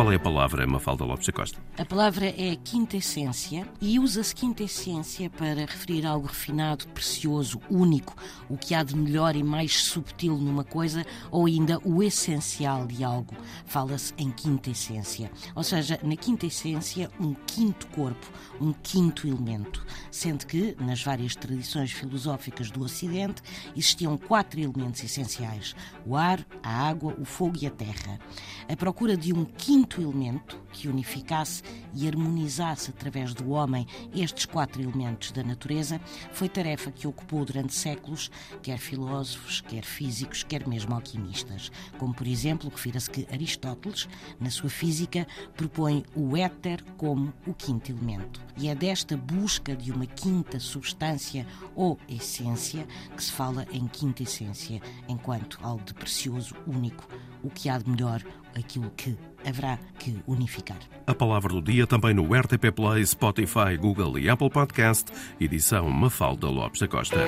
Qual é a palavra, Mafalda Lopes da Costa? A palavra é quintessência e usa-se quintessência para referir algo refinado, precioso, único, o que há de melhor e mais subtil numa coisa ou ainda o essencial de algo. Fala-se em quintessência. Ou seja, na quintessência, um quinto corpo, um quinto elemento. Sendo que, nas várias tradições filosóficas do Ocidente, existiam quatro elementos essenciais: o ar, a água, o fogo e a terra. A procura de um quinto elemento que unificasse e harmonizasse através do homem estes quatro elementos da natureza foi tarefa que ocupou durante séculos quer filósofos, quer físicos, quer mesmo alquimistas. Como, por exemplo, refira-se que Aristóteles, na sua física, propõe o éter como o quinto elemento. E é desta busca de uma quinta substância ou essência que se fala em quinta essência, enquanto algo de precioso, único, o que há de melhor, aquilo que haverá que unificar. A palavra do dia também no RTP Play, Spotify, Google e Apple Podcast, edição Mafalda Lopes da Costa.